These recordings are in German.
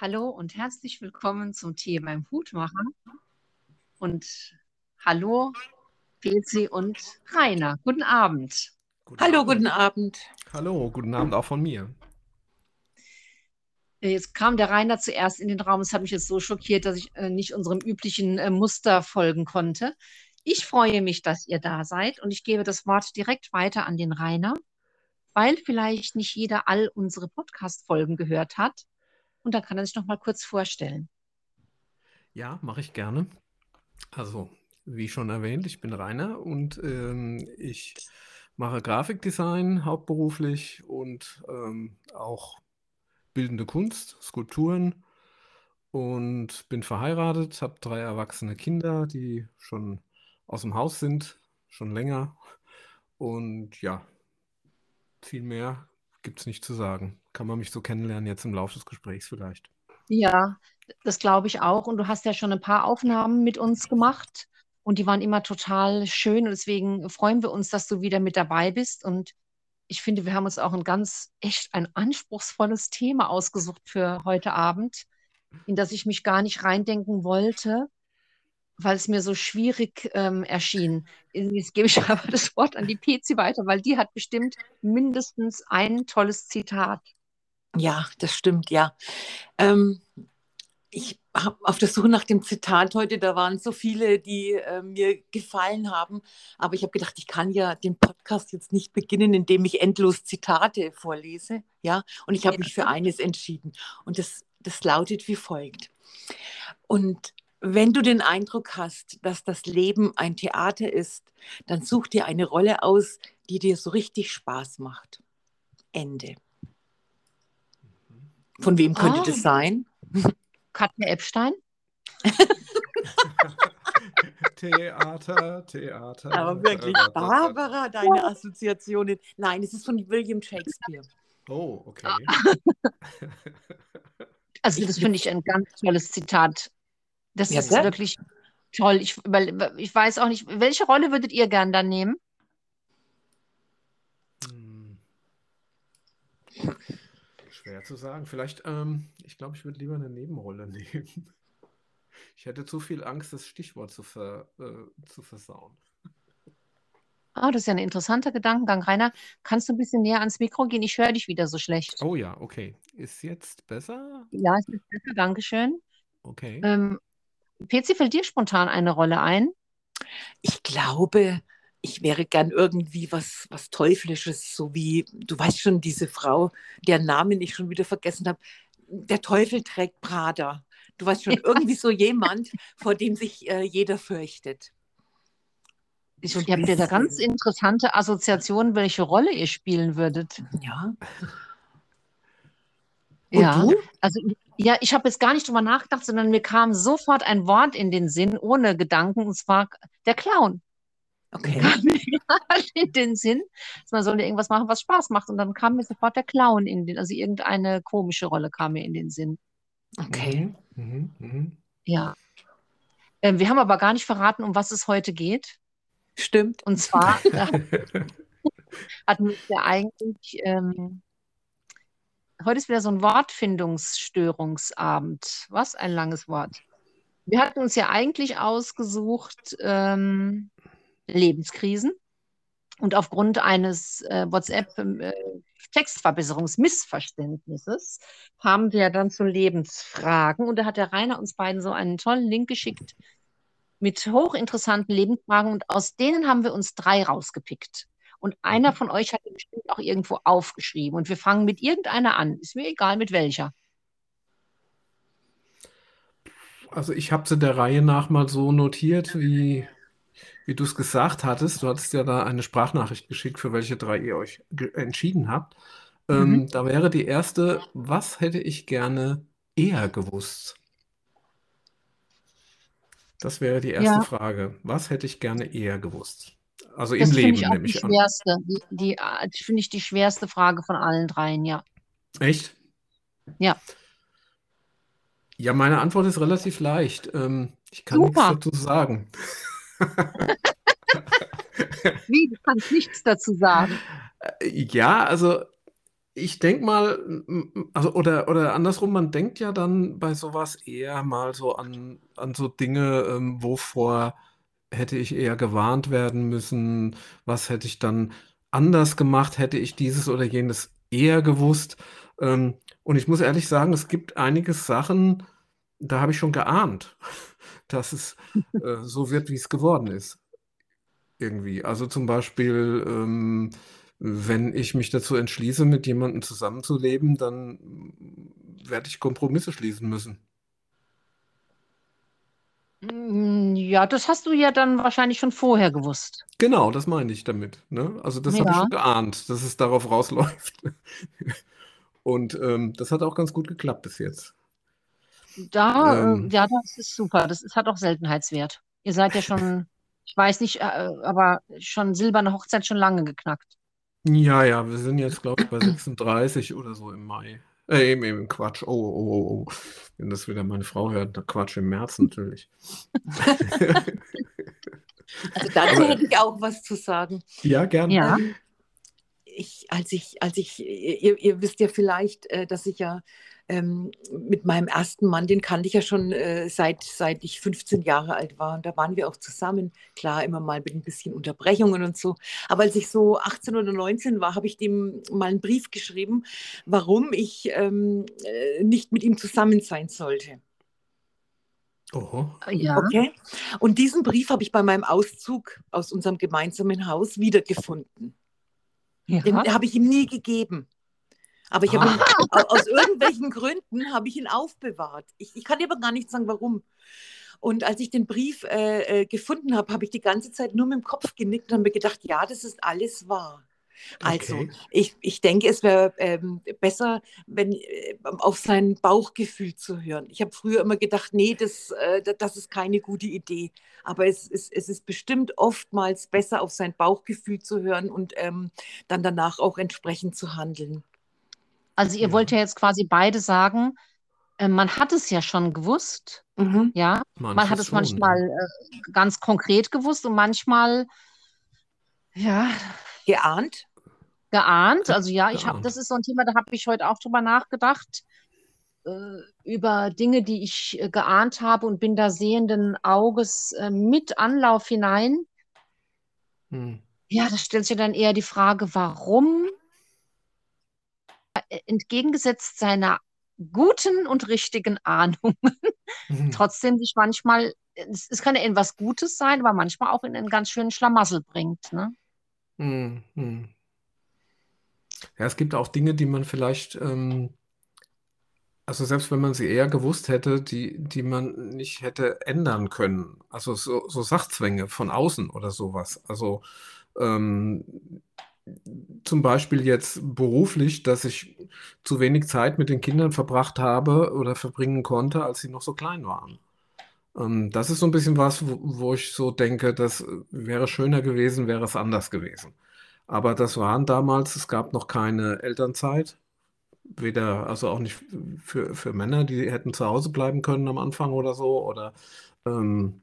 Hallo und herzlich willkommen zum Tee beim Hutmacher. Und hallo, Pelzi und Rainer. Guten Abend. Guten Hallo, Abend. guten Abend. Hallo, guten Abend auch von mir. Jetzt kam der Rainer zuerst in den Raum. Es hat mich jetzt so schockiert, dass ich äh, nicht unserem üblichen äh, Muster folgen konnte. Ich freue mich, dass ihr da seid und ich gebe das Wort direkt weiter an den Rainer, weil vielleicht nicht jeder all unsere Podcast-Folgen gehört hat. Und dann kann er sich noch mal kurz vorstellen. Ja, mache ich gerne. Also, wie schon erwähnt, ich bin Rainer und ähm, ich mache Grafikdesign hauptberuflich und ähm, auch bildende Kunst, Skulpturen und bin verheiratet, habe drei erwachsene Kinder, die schon aus dem Haus sind, schon länger. Und ja, viel mehr gibt es nicht zu sagen. Kann man mich so kennenlernen jetzt im Laufe des Gesprächs vielleicht. Ja, das glaube ich auch. Und du hast ja schon ein paar Aufnahmen mit uns gemacht und die waren immer total schön. Und deswegen freuen wir uns, dass du wieder mit dabei bist. Und ich finde, wir haben uns auch ein ganz, echt ein anspruchsvolles Thema ausgesucht für heute Abend, in das ich mich gar nicht reindenken wollte, weil es mir so schwierig ähm, erschien. Jetzt gebe ich aber das Wort an die PC weiter, weil die hat bestimmt mindestens ein tolles Zitat. Ja, das stimmt, ja. Ähm, ich auf der Suche nach dem Zitat heute, da waren so viele, die äh, mir gefallen haben. Aber ich habe gedacht, ich kann ja den Podcast jetzt nicht beginnen, indem ich endlos Zitate vorlese. Ja, und ich habe ja. mich für eines entschieden. Und das, das lautet wie folgt. Und wenn du den Eindruck hast, dass das Leben ein Theater ist, dann such dir eine Rolle aus, die dir so richtig Spaß macht. Ende. Von wem könnte ah. das sein? Katja Epstein? Theater, Theater. Aber wirklich, Barbara, deine Assoziationen. Nein, es ist von William Shakespeare. Oh, okay. Also das finde ich ein ganz tolles Zitat. Das ja, ist sehr? wirklich toll. Ich, ich weiß auch nicht, welche Rolle würdet ihr gern dann nehmen? Schwer zu sagen. Vielleicht, ähm, ich glaube, ich würde lieber eine Nebenrolle nehmen. Ich hätte zu viel Angst, das Stichwort zu, ver, äh, zu versauen. Ah, das ist ja ein interessanter Gedankengang. Rainer, kannst du ein bisschen näher ans Mikro gehen? Ich höre dich wieder so schlecht. Oh ja, okay. Ist jetzt besser? Ja, ist jetzt besser. Dankeschön. Okay. Ähm, PC, fällt dir spontan eine Rolle ein? Ich glaube, ich wäre gern irgendwie was, was Teuflisches, so wie, du weißt schon, diese Frau, deren Namen ich schon wieder vergessen habe. Der Teufel trägt Prada. Du weißt schon, irgendwie so jemand, vor dem sich äh, jeder fürchtet. Ich so habe da ganz interessante Assoziationen, welche Rolle ihr spielen würdet. Ja. Und ja, du? also ja, ich habe jetzt gar nicht drüber nachgedacht, sondern mir kam sofort ein Wort in den Sinn, ohne Gedanken, und zwar der Clown. Okay. Kam mir in den Sinn, dass man sollte irgendwas machen, was Spaß macht. Und dann kam mir sofort der Clown in den, also irgendeine komische Rolle kam mir in den Sinn. Okay. Mhm, mhm. Ja. Ähm, wir haben aber gar nicht verraten, um was es heute geht. Stimmt. Und zwar hatten wir eigentlich, ähm, heute ist wieder so ein Wortfindungsstörungsabend. Was ein langes Wort. Wir hatten uns ja eigentlich ausgesucht, ähm, Lebenskrisen. Und aufgrund eines äh, WhatsApp-Textverbesserungsmissverständnisses äh, kamen wir dann zu Lebensfragen. Und da hat der Rainer uns beiden so einen tollen Link geschickt mit hochinteressanten Lebensfragen. Und aus denen haben wir uns drei rausgepickt. Und einer mhm. von euch hat bestimmt auch irgendwo aufgeschrieben. Und wir fangen mit irgendeiner an. Ist mir egal, mit welcher. Also ich habe sie der Reihe nach mal so notiert, wie wie du es gesagt hattest, du hattest ja da eine Sprachnachricht geschickt, für welche drei ihr euch entschieden habt. Ähm, mhm. da wäre die erste, was hätte ich gerne eher gewusst? Das wäre die erste ja. Frage. Was hätte ich gerne eher gewusst? Also das im Leben, ich nehme ich an. Schwerste, die, die finde ich die schwerste Frage von allen dreien, ja. Echt? Ja. Ja, meine Antwort ist relativ leicht. Ähm, ich kann Super. nichts dazu sagen. Wie, du kannst nichts dazu sagen. Äh, ja, also ich denke mal, also oder, oder andersrum, man denkt ja dann bei sowas eher mal so an, an so Dinge, ähm, wovor hätte ich eher gewarnt werden müssen, was hätte ich dann anders gemacht, hätte ich dieses oder jenes eher gewusst. Ähm, und ich muss ehrlich sagen, es gibt einige Sachen, da habe ich schon geahnt, dass es äh, so wird, wie es geworden ist. Irgendwie. Also zum Beispiel, ähm, wenn ich mich dazu entschließe, mit jemandem zusammenzuleben, dann werde ich Kompromisse schließen müssen. Mm, ja, das hast du ja dann wahrscheinlich schon vorher gewusst. Genau, das meine ich damit. Ne? Also das habe ich Ja. schon geahnt, dass es darauf rausläuft. Und ähm, das hat auch ganz gut geklappt bis jetzt. Da, äh, Ähm, ja, das ist super. Das ist, hat auch Seltenheitswert. Ihr seid ja schon, ich weiß nicht, äh, aber schon silberne Hochzeit schon lange geknackt. ja, ja, wir sind jetzt, glaube ich, bei 36 oder so im Mai. Äh, im, im Quatsch. Oh, oh, oh, oh. Wenn das wieder meine Frau hört, dann Quatsch im März natürlich. Also dazu Aber hätte ich auch was zu sagen. ja, gern. Ja. Ich, als ich, als ich, ihr, ihr wisst ja vielleicht, äh, dass ich ja ähm, mit meinem ersten Mann, den kannte ich ja schon äh, seit, seit ich 15 Jahre alt war. Und da waren wir auch zusammen. Klar, immer mal mit ein bisschen Unterbrechungen und so. Aber als ich so 18 oder 19 war, habe ich dem mal einen Brief geschrieben, warum ich ähm, äh, nicht mit ihm zusammen sein sollte. Oh, Ja. Okay? Und diesen Brief habe ich bei meinem Auszug aus unserem gemeinsamen Haus wiedergefunden. Den Ja. habe ich ihm nie gegeben. Aber ich habe au- aus irgendwelchen Gründen habe ich ihn aufbewahrt. Ich, ich kann dir aber gar nicht sagen, warum. Und als ich den Brief äh, äh, gefunden habe, habe ich die ganze Zeit nur mit dem Kopf genickt und habe mir gedacht, ja, das ist alles wahr. Also, okay. ich, ich denke, es wäre ähm, besser, wenn äh, auf sein Bauchgefühl zu hören. Ich habe früher immer gedacht, nee, das, äh, da- das ist keine gute Idee. Aber es ist, es ist bestimmt oftmals besser, auf sein Bauchgefühl zu hören und ähm, dann danach auch entsprechend zu handeln. Also ihr Ja. wollt ja jetzt quasi beide sagen, äh, man hat es ja schon gewusst, Mhm. ja. Man hat es schon, manchmal äh, ganz konkret gewusst und manchmal, ja, Geahnt? geahnt. Also ja, ich habe, das ist so ein Thema, da habe ich heute auch drüber nachgedacht, äh, über Dinge, die ich äh, geahnt habe und bin da sehenden Auges äh, mit Anlauf hinein. Hm. Ja, da stellt sich dann eher die Frage, warum entgegengesetzt seiner guten und richtigen Ahnung Hm. trotzdem sich manchmal, es, es kann ja in was Gutes sein, aber manchmal auch in einen ganz schönen Schlamassel bringt, ne? Hm, hm. Ja, es gibt auch Dinge, die man vielleicht, ähm, also selbst wenn man sie eher gewusst hätte, die, die man nicht hätte ändern können. Also so, so Sachzwänge von außen oder sowas. Also ähm, zum Beispiel jetzt beruflich, dass ich zu wenig Zeit mit den Kindern verbracht habe oder verbringen konnte, als sie noch so klein waren. Ähm, das ist so ein bisschen was, wo, wo ich so denke, das wäre schöner gewesen, wäre es anders gewesen. Aber das waren damals, es gab noch keine Elternzeit, weder, also auch nicht für, für Männer, die hätten zu Hause bleiben können am Anfang oder so. Oder ähm,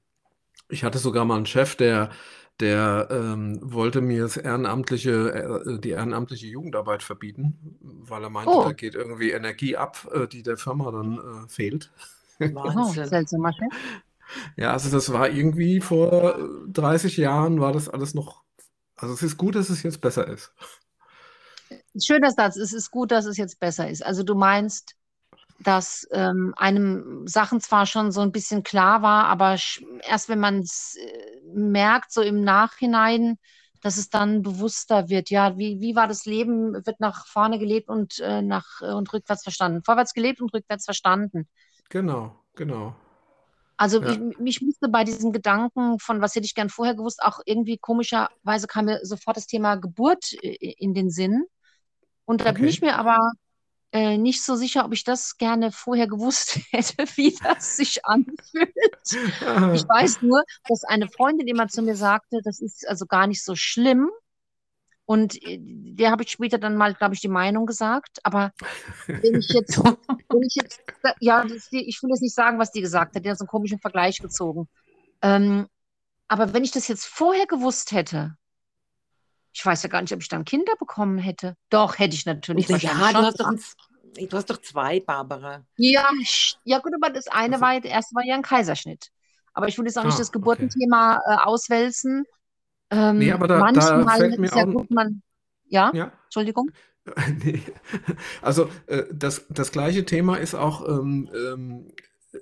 ich hatte sogar mal einen Chef, der, der ähm, wollte mir das ehrenamtliche, äh, die ehrenamtliche Jugendarbeit verbieten, weil er meinte, Oh. da geht irgendwie Energie ab, äh, die der Firma dann äh, fehlt. Wahnsinn. Ja, also das war irgendwie vor äh, 30 Jahren war das alles noch, also es ist gut, dass es jetzt besser ist. Schöner Satz, es ist gut, dass es jetzt besser ist. Also du meinst, dass ähm, einem Sachen zwar schon so ein bisschen klar war, aber erst wenn man es äh, merkt, so im Nachhinein, dass es dann bewusster wird. Ja, wie, wie war das Leben? Wird nach vorne gelebt und, äh, nach, äh, und rückwärts verstanden. Vorwärts gelebt und rückwärts verstanden. Genau, genau. Also Ja. ich, mich musste bei diesem Gedanken von, was hätte ich gern vorher gewusst, auch irgendwie komischerweise kam mir sofort das Thema Geburt äh, in den Sinn. Und da bin Okay. ich mir aber äh, nicht so sicher, ob ich das gerne vorher gewusst hätte, wie das sich anfühlt. Ich weiß nur, dass eine Freundin immer zu mir sagte, das ist also gar nicht so schlimm. Und äh, der habe ich später dann mal, glaube ich, die Meinung gesagt. Aber wenn ich jetzt, wenn ich jetzt, ja, das, ich will jetzt nicht sagen, was die gesagt hat, die hat so einen komischen Vergleich gezogen. Ähm, aber wenn ich das jetzt vorher gewusst hätte, ich weiß ja gar nicht, ob ich dann Kinder bekommen hätte. Doch, hätte ich natürlich. Ja, wahrscheinlich du hast doch, ein, du hast doch zwei, Barbara. Ja, ja gut, aber das eine Also- war, der erste war ja ein Kaiserschnitt. Aber ich will jetzt auch nicht Ah, das okay. Geburtenthema äh, auswälzen. Ähm, Nee, aber da- da manchmal fällt ist mir es ja auch- gut, man. Ja, Ja, Entschuldigung. Nee. Also äh, das, das gleiche Thema ist auch, ähm, ähm, äh,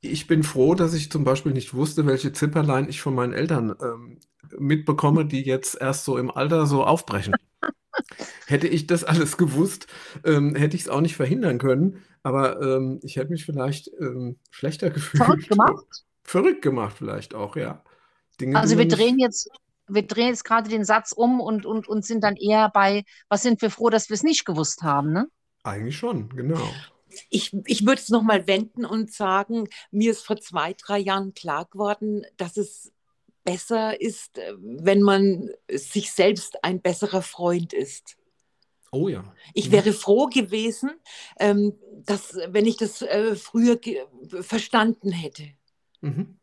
ich bin froh, dass ich zum Beispiel nicht wusste, welche Zipperlein ich von meinen Eltern ähm, mitbekomme, die jetzt erst so im Alter so aufbrechen. Hätte ich das alles gewusst, ähm, hätte ich es auch nicht verhindern können, aber ähm, ich hätte mich vielleicht ähm, schlechter gefühlt. Verrückt gemacht. Verrückt gemacht vielleicht auch, ja. Dinge, Also wir drehen jetzt, wir drehen jetzt gerade den Satz um und, und, und sind dann eher bei, was sind wir froh, dass wir es nicht gewusst haben, ne? Eigentlich schon, genau. Ich, ich würde es nochmal wenden und sagen, mir ist vor zwei, drei Jahren klar geworden, dass es besser ist, äh, wenn man sich selbst ein besserer Freund ist. Oh ja. Ich Mhm. wäre froh gewesen, ähm, dass, wenn ich das äh, früher verstanden hätte. Mhm.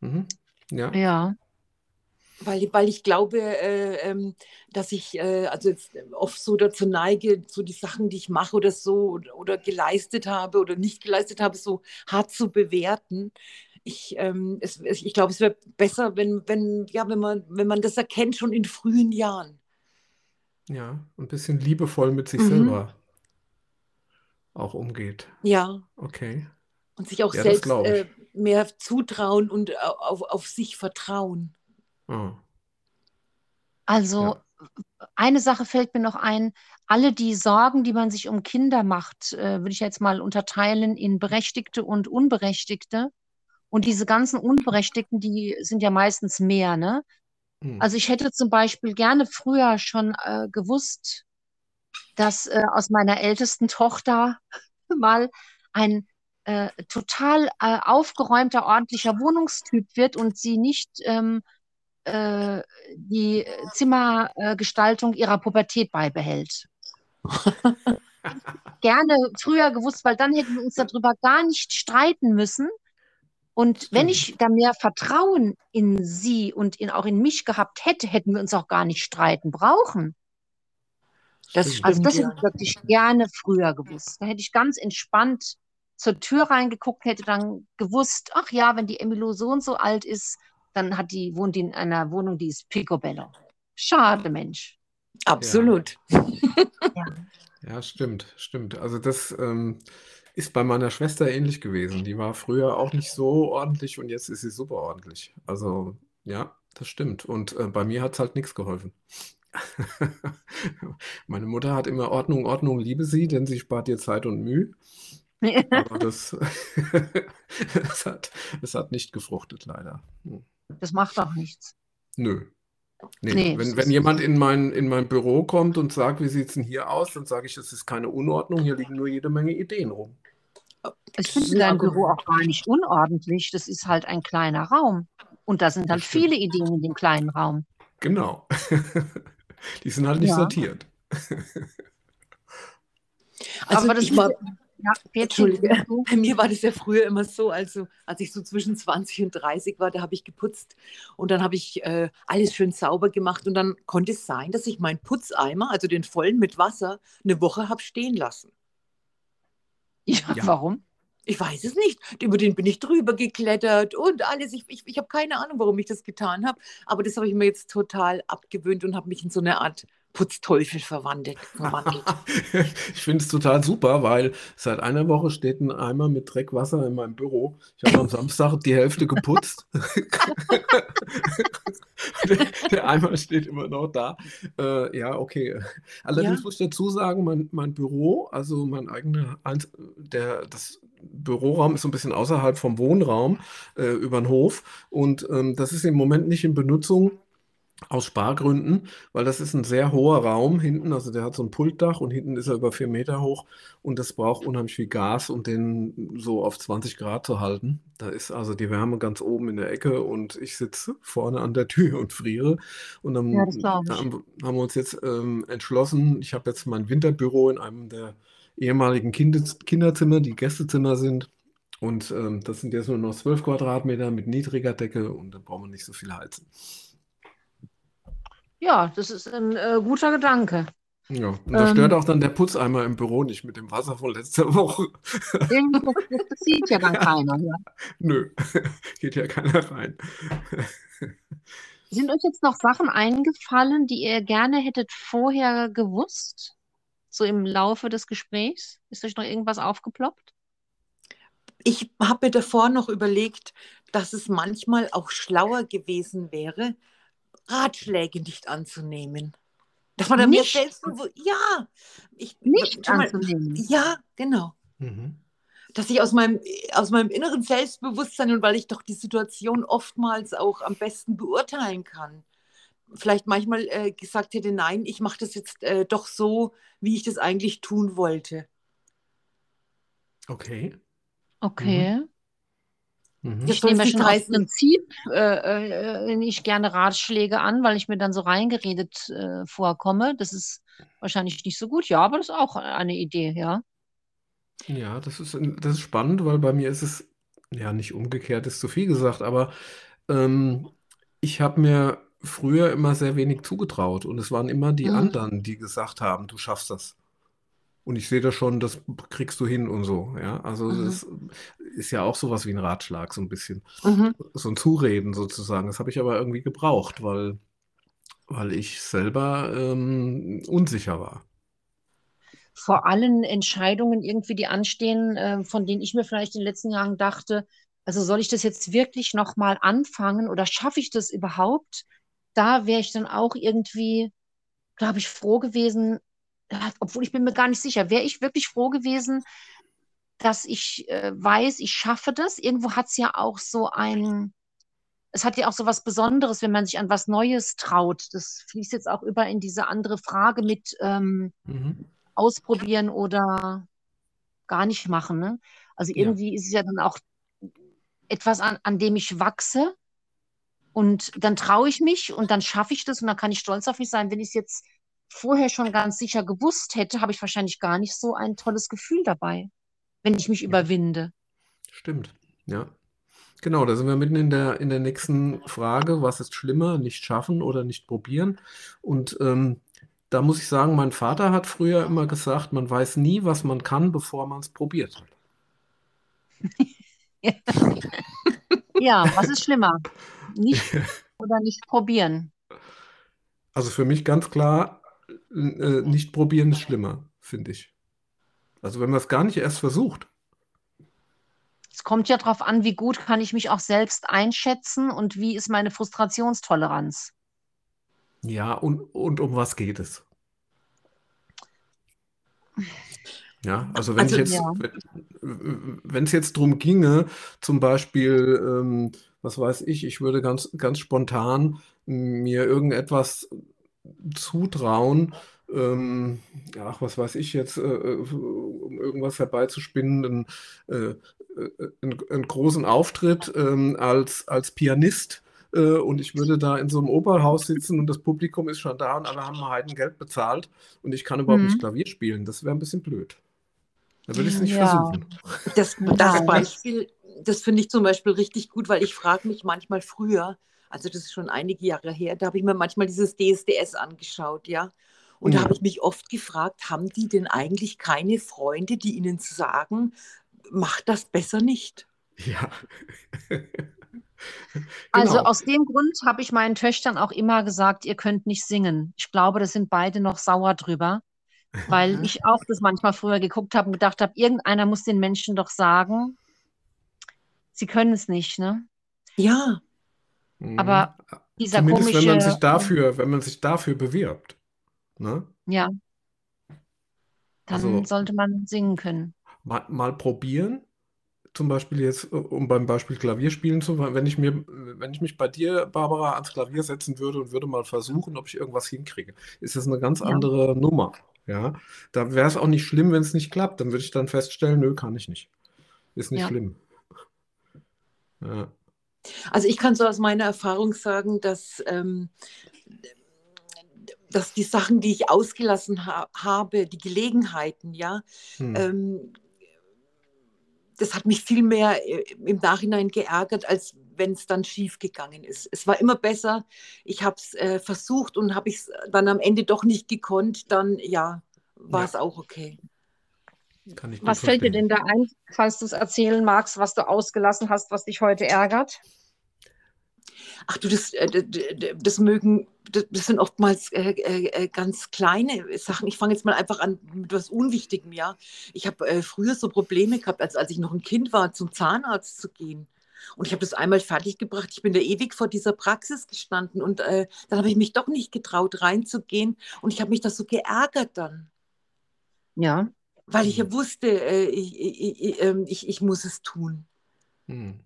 Mhm. Ja. Ja. Weil, weil ich glaube, äh, ähm, dass ich äh, also jetzt oft so dazu neige, so die Sachen, die ich mache oder so oder, oder geleistet habe oder nicht geleistet habe, so hart zu bewerten. Ich, ähm, es, ich glaube, es wäre besser, wenn, wenn, ja, wenn, man, wenn man das erkennt, schon in frühen Jahren. Ja, ein bisschen liebevoll mit sich Mhm. selber auch umgeht. Ja, Okay. und sich auch Ja, selbst äh, mehr zutrauen und au- auf, auf sich vertrauen. Ah, Also eine Sache fällt mir noch ein. Alle die Sorgen, die man sich um Kinder macht, äh, würde ich jetzt mal unterteilen in berechtigte und unberechtigte. Und diese ganzen Unberechtigten, die sind ja meistens mehr, ne? hm. Also ich hätte zum Beispiel gerne früher schon äh, gewusst, dass äh, aus meiner ältesten Tochter mal ein äh, total äh, aufgeräumter, ordentlicher Wohnungstyp wird und sie nicht ähm, äh, die Zimmergestaltung ihrer Pubertät beibehält. Gerne früher gewusst, weil dann hätten wir uns darüber gar nicht streiten müssen. Und wenn Stimmt. ich da mehr Vertrauen in sie und in, auch in mich gehabt hätte, hätten wir uns auch gar nicht streiten brauchen. Das Stimmt. Also stimmt, das ja. hätte ich wirklich gerne früher gewusst. Da hätte ich ganz entspannt zur Tür reingeguckt, hätte dann gewusst, ach ja, wenn die Emilo so und so alt ist, dann hat die, wohnt die in einer Wohnung, die ist picobello. Schade, Mensch. Absolut. Ja, stimmt, stimmt. Also das ähm, ist bei meiner Schwester ähnlich gewesen. Die war früher auch nicht so ordentlich und jetzt ist sie super ordentlich. Also ja, das stimmt. Und äh, bei mir hat es halt nichts geholfen. Meine Mutter hat immer Ordnung, Ordnung, liebe sie, denn sie spart dir Zeit und Mühe. Aber das, das hat, das hat nicht gefruchtet, leider. Hm. Das macht auch nichts. Nö. Nee, Nee, wenn, wenn jemand in mein, in mein Büro kommt und sagt, wie sieht es denn hier aus, dann sage ich, das ist keine Unordnung, hier liegen nur jede Menge Ideen rum. Ich finde ein dein Büro auch gar nicht unordentlich. Das ist halt ein kleiner Raum. Und da sind dann viele Ideen in dem kleinen Raum. Genau. Die sind halt nicht Ja. sortiert. Also Aber das ich war, Ja, Entschuldige. Bei mir war das ja früher immer so, also als ich so zwischen 20 und 30 war, da habe ich geputzt und dann habe ich äh, alles schön sauber gemacht und dann konnte es sein, dass ich meinen Putzeimer, also den vollen mit Wasser, eine Woche habe stehen lassen. Ja, Ja. warum? Ich weiß es nicht. Über den bin ich drüber geklettert und alles. Ich, ich, ich habe keine Ahnung, warum ich das getan habe. Aber das habe ich mir jetzt total abgewöhnt und habe mich in so eine Art Putzteufel verwandelt. verwandelt. Ich finde es total super, weil seit einer Woche steht ein Eimer mit Dreckwasser in meinem Büro. Ich habe am Samstag die Hälfte geputzt. der, der Eimer steht immer noch da. Äh, ja, okay. Allerdings Ja. muss ich dazu sagen, mein, mein Büro, also mein eigener, der, das Büroraum ist so ein bisschen außerhalb vom Wohnraum äh, über den Hof und ähm, das ist im Moment nicht in Benutzung. Aus Spargründen, weil das ist ein sehr hoher Raum hinten, also der hat so ein Pultdach und hinten ist er über vier Meter hoch und das braucht unheimlich viel Gas, um den so auf 20 Grad zu halten. Da ist also die Wärme ganz oben in der Ecke und ich sitze vorne an der Tür und friere. Und dann Ja, da haben, haben wir uns jetzt ähm, entschlossen, ich habe jetzt mein Winterbüro in einem der ehemaligen Kindes Kinderzimmer, die Gästezimmer sind. Und ähm, das sind jetzt nur noch 12 Quadratmeter mit niedriger Decke und dann brauchen wir nicht so viel heizen. Ja, das ist ein äh, guter Gedanke. Ja, und da Ähm, stört auch dann der Putzeimer im Büro nicht mit dem Wasser von letzter Woche. das sieht ja dann keiner. Ja. Nö, geht ja keiner rein. Sind euch jetzt noch Sachen eingefallen, die ihr gerne hättet vorher gewusst? So im Laufe des Gesprächs? Ist euch noch irgendwas aufgeploppt? Ich habe mir davor noch überlegt, dass es manchmal auch schlauer gewesen wäre, Ratschläge nicht anzunehmen. Dass man dann Nicht, selbstbewusst, ja, ich, nicht mal, anzunehmen. ja, genau. Mhm. Dass ich aus meinem, aus meinem inneren Selbstbewusstsein und weil ich doch die Situation oftmals auch am besten beurteilen kann, vielleicht manchmal äh, gesagt hätte, nein, ich mache das jetzt äh, doch so, wie ich das eigentlich tun wollte. Okay. Okay. Mhm. Das Ich nehme schon aus Prinzip äh, äh, nicht gerne Ratschläge an, weil ich mir dann so reingeredet äh, vorkomme. Das ist wahrscheinlich nicht so gut. Ja, aber das ist auch eine Idee, ja. Ja, das ist, das ist spannend, weil bei mir ist es, ja, nicht umgekehrt, ist zu viel gesagt, aber ähm, ich habe mir früher immer sehr wenig zugetraut und es waren immer die Mhm. anderen, die gesagt haben, du schaffst das. Und ich sehe das schon, das kriegst du hin und so, ja. Also Mhm. das ist ja auch sowas wie ein Ratschlag, so ein bisschen. mhm. So ein Zureden sozusagen. Das habe ich aber irgendwie gebraucht, weil, weil ich selber ähm, unsicher war. Vor allen Entscheidungen irgendwie, die anstehen, äh, von denen ich mir vielleicht in den letzten Jahren dachte, also soll ich das jetzt wirklich nochmal anfangen oder schaffe ich das überhaupt? Da wäre ich dann auch irgendwie, glaube ich, froh gewesen, obwohl ich bin mir gar nicht sicher, wäre ich wirklich froh gewesen, dass ich äh, weiß, ich schaffe das. Irgendwo hat es ja auch so ein, es hat ja auch so was Besonderes, wenn man sich an was Neues traut. Das fließt jetzt auch über in diese andere Frage mit ähm, Mhm. ausprobieren oder gar nicht machen. Ne? Also Ja. irgendwie ist es ja dann auch etwas, an, an dem ich wachse und dann traue ich mich und dann schaffe ich das und dann kann ich stolz auf mich sein. Wenn ich es jetzt vorher schon ganz sicher gewusst hätte, habe ich wahrscheinlich gar nicht so ein tolles Gefühl dabei, wenn ich mich überwinde. Stimmt, ja. Genau, da sind wir mitten in der, in der nächsten Frage. Was ist schlimmer, nicht schaffen oder nicht probieren? Und ähm, da muss ich sagen, mein Vater hat früher immer gesagt, man weiß nie, was man kann, bevor man es probiert. Ja, was ist schlimmer? Nicht oder nicht probieren? Also für mich ganz klar, äh, nicht probieren ist schlimmer, finde ich. Also wenn man es gar nicht erst versucht. Es kommt ja darauf an, wie gut kann ich mich auch selbst einschätzen und wie ist meine Frustrationstoleranz. Ja, und, und um was geht es? Ja, also wenn ich Also jetzt, ja. wenn es jetzt drum ginge, zum Beispiel, ähm, was weiß ich, ich würde ganz, ganz spontan mir irgendetwas zutrauen, ähm, ach, was weiß ich jetzt, äh, um irgendwas herbeizuspinnen, einen, äh, äh, einen, einen großen Auftritt ähm, als, als Pianist äh, und ich würde da in so einem Opernhaus sitzen und das Publikum ist schon da und alle haben Heidengeld bezahlt und ich kann überhaupt nicht Mhm. Klavier spielen. Das wäre ein bisschen blöd. Da würde ich es nicht Ja. versuchen. Das, das Beispiel, das finde ich zum Beispiel richtig gut, weil ich frage mich manchmal früher, also das ist schon einige Jahre her, da habe ich mir manchmal dieses DSDS angeschaut, ja. Und da Ja. habe ich mich oft gefragt, haben die denn eigentlich keine Freunde, die ihnen sagen, mach das besser nicht? Ja. Also Genau. aus dem Grund habe ich meinen Töchtern auch immer gesagt, ihr könnt nicht singen. Ich glaube, das sind beide noch sauer drüber, weil ich auch das manchmal früher geguckt habe und gedacht habe, irgendeiner muss den Menschen doch sagen, sie können es nicht, ne? Ja, Mhm. Aber dieser Zumindest wenn man sich komische, dafür, wenn man sich dafür bewirbt. Ne? ja, dann Also sollte man singen können. mal, mal probieren. Zum Beispiel jetzt, äh, um beim Beispiel Klavierspielen zu, wenn ich mir, wenn ich mich bei dir, Barbara, ans Klavier setzen würde und würde mal versuchen, ob ich irgendwas hinkriege, ist das eine ganz Ja. andere Nummer. Ja, da wäre es auch nicht schlimm, wenn es nicht klappt. Dann würde ich dann feststellen, nö, kann ich nicht. Ist nicht Ja. schlimm. Ja. also ich kann so aus meiner Erfahrung sagen, dass, ähm, dass die Sachen, die ich ausgelassen ha habe, die Gelegenheiten, ja, Hm. ähm, das hat mich viel mehr äh, im Nachhinein geärgert, als wenn es dann schief gegangen ist. Es war immer besser. Ich habe es äh, versucht und habe es dann am Ende doch nicht gekonnt. Dann ja, war es ja. auch okay. Was fällt dir denn da ein, falls du es erzählen magst, was du ausgelassen hast, was dich heute ärgert? Ach du, das, äh, das mögen, das sind oftmals äh, äh, ganz kleine Sachen. Ich fange jetzt mal einfach an mit etwas Unwichtigem, ja. Ich habe früher so Probleme gehabt, als, als ich noch ein Kind war, zum Zahnarzt zu gehen. Und ich habe das einmal fertiggebracht. Ich bin da ewig vor dieser Praxis gestanden und äh, dann habe ich mich doch nicht getraut, reinzugehen. Und ich habe mich da so geärgert dann. Ja. Weil ich ja mhm. wusste, äh, ich, ich, ähm, ich, ich, muss es tun. Hm.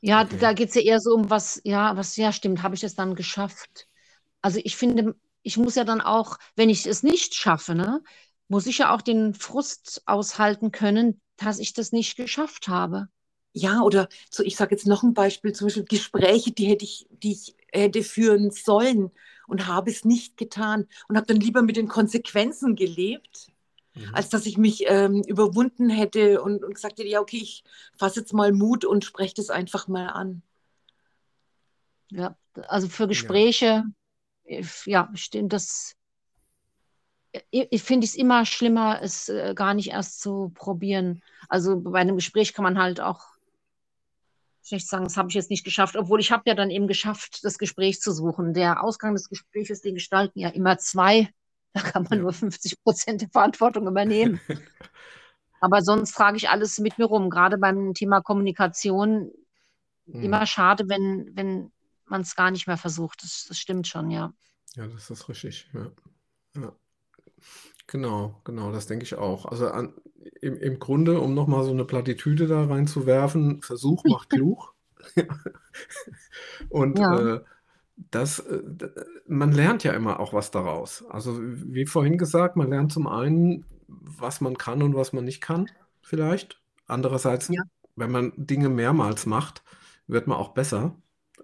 Ja, okay. da geht es ja eher so um was, ja, was, ja, stimmt, habe ich es dann geschafft. Also ich finde, ich muss ja dann auch, wenn ich es nicht schaffe, ne, muss ich ja auch den Frust aushalten können, dass ich das nicht geschafft habe. Ja, oder so, ich sage jetzt noch ein Beispiel, zum Beispiel Gespräche, die hätte ich, die ich hätte führen sollen und habe es nicht getan und habe dann lieber mit den Konsequenzen gelebt, mhm. als dass ich mich ähm, überwunden hätte und, und gesagt hätte, ja, okay, ich fasse jetzt mal Mut und spreche das einfach mal an. Ja, also für Gespräche, ja, ja stimmt das. Ich, ich finde es immer schlimmer, es äh, gar nicht erst zu probieren. Also bei einem Gespräch kann man halt auch schlecht sagen, das habe ich jetzt nicht geschafft, obwohl ich habe ja dann eben geschafft, das Gespräch zu suchen. Der Ausgang des Gesprächs, den gestalten ja immer zwei da kann man nur 50 Prozent der Verantwortung übernehmen. Aber sonst trage ich alles mit mir rum. Gerade beim Thema Kommunikation hm. immer schade, wenn, wenn man es gar nicht mehr versucht. Das, das, stimmt schon, ja. Ja, das ist richtig. Ja. ja. Genau, genau, das denke ich auch. Also an, im, im Grunde, um nochmal so eine Plattitüde da reinzuwerfen, Versuch macht klug. Und ja. äh, das, äh, man lernt ja immer auch was daraus. Also wie vorhin gesagt, man lernt zum einen, was man kann und was man nicht kann, vielleicht. Andererseits, ja. wenn man Dinge mehrmals macht, wird man auch besser.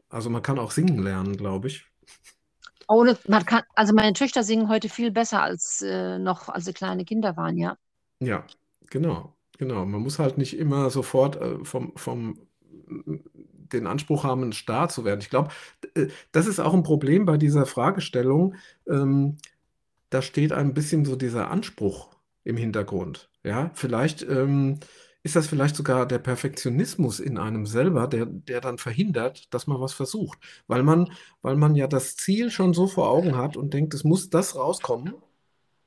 Also man kann auch singen lernen, glaube ich. Ohne, man kann, also meine Töchter singen heute viel besser als äh, noch, als sie kleine Kinder waren, ja. Ja, genau, genau. Man muss halt nicht immer sofort äh, vom, vom den Anspruch haben, ein Star zu werden. Ich glaube, äh, das ist auch ein Problem bei dieser Fragestellung. Ähm, da steht ein bisschen so dieser Anspruch im Hintergrund. Ja, vielleicht ähm, ist das vielleicht sogar der Perfektionismus in einem selber, der, der dann verhindert, dass man was versucht. Weil man, weil man ja das Ziel schon so vor Augen hat und denkt, es muss das rauskommen.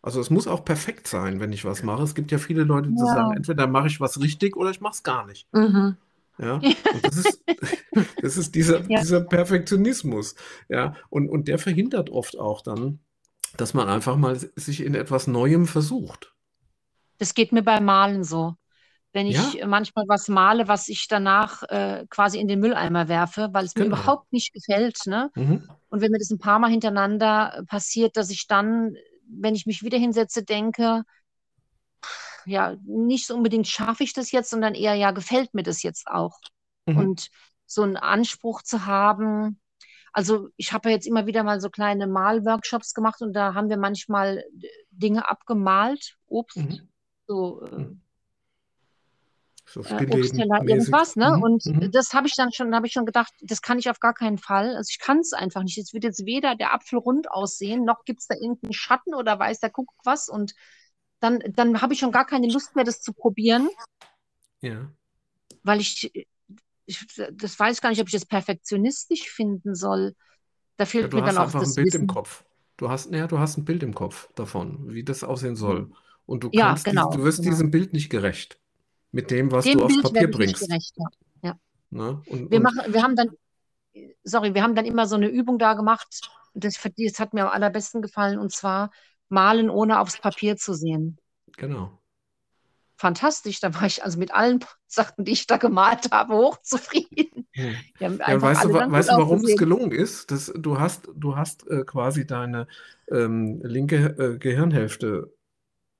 Also es muss auch perfekt sein, wenn ich was mache. Es gibt ja viele Leute, die ja. sagen, entweder mache ich was richtig oder ich mache es gar nicht. Mhm. Ja, das ist, das ist dieser, ja. dieser Perfektionismus. Ja, und, und der verhindert oft auch dann, dass man einfach mal sich in etwas Neuem versucht. Das geht mir beim Malen so. Wenn ich ja. manchmal was male, was ich danach äh, quasi in den Mülleimer werfe, weil es genau. mir überhaupt nicht gefällt. Ne? Mhm. Und wenn mir das ein paar Mal hintereinander passiert, dass ich dann, wenn ich mich wieder hinsetze, denke, ja, nicht so unbedingt schaffe ich das jetzt, sondern eher, ja, gefällt mir das jetzt auch. Mhm. Und so einen Anspruch zu haben, also ich habe ja jetzt immer wieder mal so kleine Malworkshops gemacht und da haben wir manchmal Dinge abgemalt, Obst, mhm. so, äh, mhm. So äh, Obstteller, irgendwas, ne? Mhm. Und mhm. das habe ich dann schon, habe ich schon gedacht, das kann ich auf gar keinen Fall. Also ich kann es einfach nicht. Es wird jetzt weder der Apfel rund aussehen, noch gibt es da irgendeinen Schatten oder weiß der Kuckuck was und dann, dann habe ich schon gar keine Lust mehr, das zu probieren. Ja. Weil ich, ich das weiß gar nicht, ob ich das perfektionistisch finden soll. Da fehlt ja, mir dann auch einfach das ein Bild Wissen. im Kopf. Du hast, ja, du hast ein Bild im Kopf davon, wie das aussehen soll. Und du, ja, genau, die, du wirst genau. diesem Bild nicht gerecht. Mit dem, was dem du aufs Papier bringst. Ja. ja. Ne? Und, wir, und, machen, wir haben dann, sorry, wir haben dann immer so eine Übung da gemacht. Das, das hat mir am allerbesten gefallen. Und zwar malen, ohne aufs Papier zu sehen. Genau. Fantastisch, da war ich also mit allen Sachen, die ich da gemalt habe, hochzufrieden. Hm. Ja, weißt du, weißt du, warum es gelungen ist? Das, du hast, du hast äh, quasi deine ähm, linke äh, Gehirnhälfte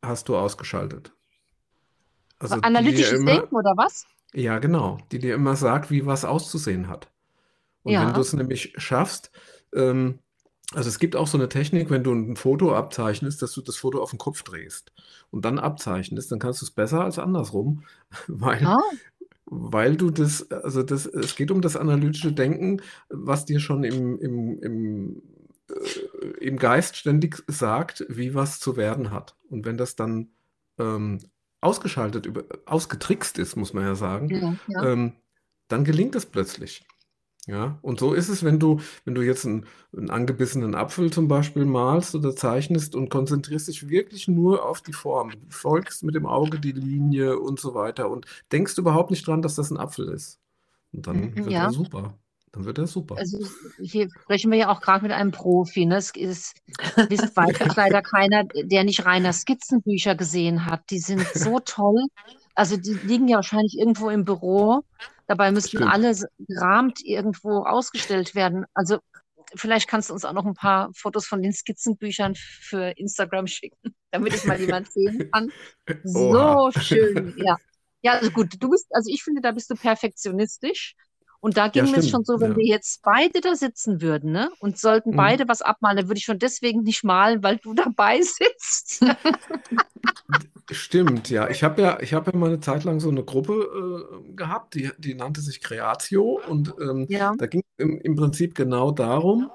hast du ausgeschaltet. Also Analytisches immer, Denken oder was? Ja, genau. Die dir immer sagt, wie was auszusehen hat. Und ja. wenn du es nämlich schaffst, ähm, Also es gibt auch so eine Technik, wenn du ein Foto abzeichnest, dass du das Foto auf den Kopf drehst und dann abzeichnest, dann kannst du es besser als andersrum, weil, Ah, weil du das, also das, es geht um das analytische Denken, was dir schon im, im, im, äh, im Geist ständig sagt, wie was zu werden hat. Und wenn das dann ähm, ausgeschaltet, über, ausgetrickst ist, muss man ja sagen, ja, ja. ähm, dann gelingt es plötzlich. Ja, und so ist es, wenn du, wenn du jetzt einen, einen angebissenen Apfel zum Beispiel malst oder zeichnest und konzentrierst dich wirklich nur auf die Form, Du folgst mit dem Auge die Linie und so weiter und denkst überhaupt nicht dran, dass das ein Apfel ist. Und dann Mhm, wird ja. er super. Dann wird er super. Also hier sprechen wir ja auch gerade mit einem Profi. Ne? Es ist, wisst, ich leider keiner, der nicht reiner Skizzenbücher gesehen hat. Die sind so toll. Also die liegen ja wahrscheinlich irgendwo im Büro. Dabei müssten Stimmt. alle gerahmt irgendwo ausgestellt werden. Also vielleicht kannst du uns auch noch ein paar Fotos von den Skizzenbüchern für Instagram schicken, damit es mal jemand sehen kann. So Oha. schön, ja. Ja, also gut, du bist, also ich finde, da bist du perfektionistisch. Und da Ja, ging mir es schon so, wenn Ja. wir jetzt beide da sitzen würden, ne, und sollten Mhm. beide was abmalen, dann würde ich schon deswegen nicht malen, weil du dabei sitzt. Stimmt, ja. Ich habe ja, ich habe ja mal eine Zeit lang so eine Gruppe äh, gehabt, die, die nannte sich Creatio und ähm, Ja, da ging es im, im Prinzip genau darum,